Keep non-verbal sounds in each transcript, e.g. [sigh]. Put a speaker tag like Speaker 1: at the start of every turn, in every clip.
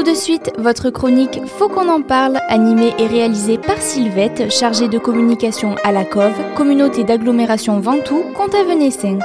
Speaker 1: Tout de suite, votre chronique Faut qu'on en parle, animée et réalisée par Sylvette, chargée de communication à la COV, communauté d'agglomération Ventoux, Comte-Venessin.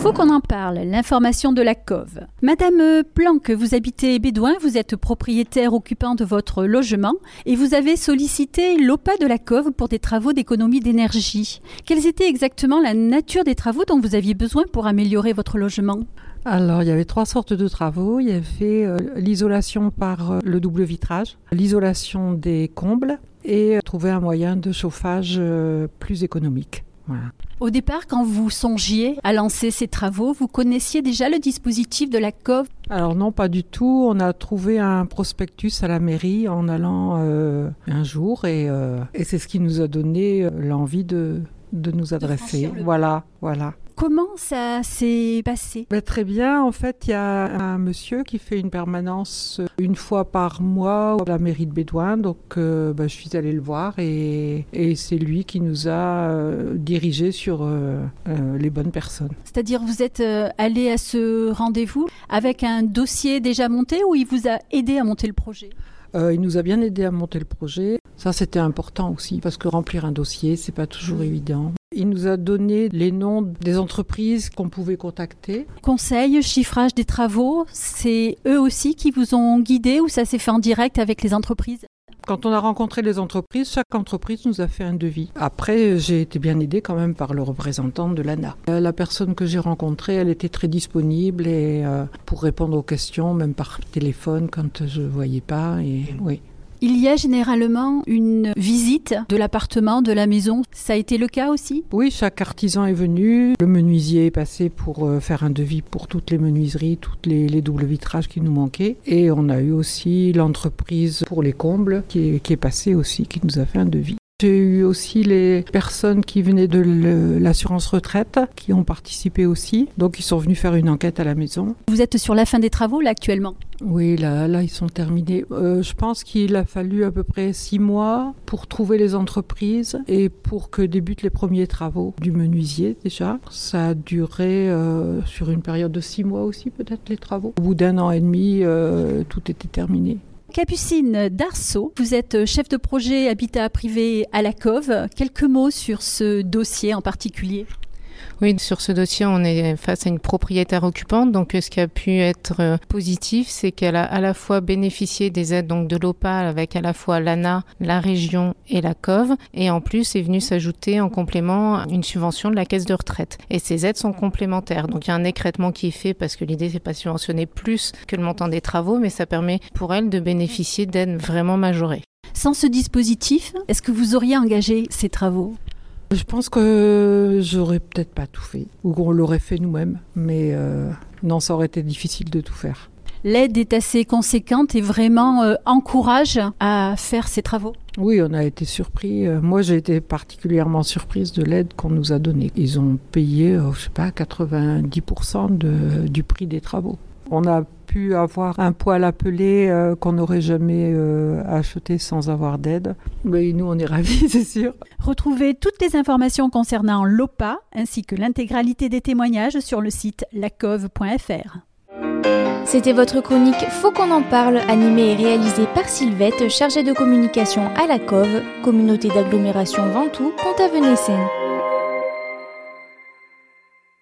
Speaker 2: Faut qu'on en parle, l'information de la COV. Madame Planck, vous habitez Bédouin, vous êtes propriétaire occupant de votre logement et vous avez sollicité l'OPA de la COV pour des travaux d'économie d'énergie. Quelles étaient exactement la nature des travaux dont vous aviez besoin pour améliorer votre logement?
Speaker 3: Alors, il y avait trois sortes de travaux. Il y avait euh, l'isolation par euh, le double vitrage, l'isolation des combles et euh, trouver un moyen de chauffage plus économique.
Speaker 2: Au départ, quand vous songiez à lancer ces travaux, vous connaissiez déjà le dispositif de la COV?
Speaker 3: Alors non, pas du tout. On a trouvé un prospectus à la mairie en allant un jour et, et c'est ce qui nous a donné l'envie de, de nous adresser. Voilà, voilà.
Speaker 2: Comment ça s'est passé?
Speaker 3: Ben, Très bien. En fait, il y a un monsieur qui fait une permanence une fois par mois à la mairie de Bédouin. Donc, euh, ben, je suis allée le voir et, c'est lui qui nous a euh, dirigés sur euh, les bonnes personnes.
Speaker 2: C'est-à-dire, vous êtes allé à ce rendez-vous avec un dossier déjà monté ou il vous a aidé à monter le projet?
Speaker 3: Il nous a bien aidé à monter le projet. Ça, c'était important aussi parce que remplir un dossier, c'est pas toujours évident. Il nous a donné les noms des entreprises qu'on pouvait contacter.
Speaker 2: Conseil, chiffrage des travaux, c'est eux aussi qui vous ont guidé ou ça s'est fait en direct avec les entreprises?
Speaker 3: Quand on a rencontré les entreprises, chaque entreprise nous a fait un devis. Après, j'ai été bien aidée quand même par le représentant de l'ANA. Euh, la personne que j'ai rencontrée, elle était très disponible et euh, pour répondre aux questions, même par téléphone quand je ne voyais pas. Et oui.
Speaker 2: Il y a généralement une visite de l'appartement, de la maison. Ça a été le cas aussi?
Speaker 3: Oui, chaque artisan est venu. Le menuisier est passé pour euh, faire un devis pour toutes les menuiseries, toutes les, doubles vitrages qui nous manquaient. Et on a eu aussi l'entreprise pour les combles qui est, qui est passée aussi, qui nous a fait un devis. J'ai eu aussi les personnes qui venaient de l'assurance retraite qui ont participé aussi. Donc ils sont venus faire une enquête à la maison.
Speaker 2: Vous êtes sur la fin des travaux là actuellement?
Speaker 3: Oui, là, là ils sont terminés. Euh, je pense qu'il a fallu à peu près six mois pour trouver les entreprises et pour que débutent les premiers travaux du menuisier déjà. Ça a duré euh, sur une période de six mois aussi peut-être les travaux. Au bout d'un an et demi, euh, tout était terminé.
Speaker 2: Capucine Darceau, vous êtes chef de projet habitat privé à la COV. Quelques mots sur ce dossier en particulier
Speaker 4: oui, sur ce dossier, on est face à une propriétaire occupante. Donc, ce qui a pu être euh, positif, c'est qu'elle a à la fois bénéficié des aides donc de l'OPA avec à la fois l'ANA, la région et la COV. Et en plus, est venu s'ajouter en complément une subvention de la caisse de retraite. Et ces aides sont complémentaires. Donc, il y a un écrètement qui est fait parce que l'idée, c'est pas subventionner plus que le montant des travaux, mais ça permet pour elle de bénéficier d'aides vraiment majorées.
Speaker 2: Sans ce dispositif, est-ce que vous auriez engagé ces travaux?
Speaker 3: Je pense que j'aurais peut-être pas tout fait, ou qu'on l'aurait fait nous-mêmes, mais euh, non, ça aurait été difficile de tout faire.
Speaker 2: L'aide est assez conséquente et vraiment euh, encourage à faire ces travaux.
Speaker 3: Oui, on a été surpris. Euh, moi, j'ai été particulièrement surprise de l'aide qu'on nous a donnée. Ils ont payé, je sais pas, 90% de, du prix des travaux. On a pu avoir un poêle appelé euh, qu'on n'aurait jamais euh, acheté sans avoir d'aide. Mais nous, on est ravis, [laughs] c'est sûr.
Speaker 2: Retrouvez toutes les informations concernant l'OPA ainsi que l'intégralité des témoignages sur le site lacove.fr.
Speaker 1: C'était votre chronique Faut qu'on en parle, animée et réalisée par Sylvette, chargée de communication à la COV, communauté d'agglomération Ventoux, Pont-Avenay-Seine.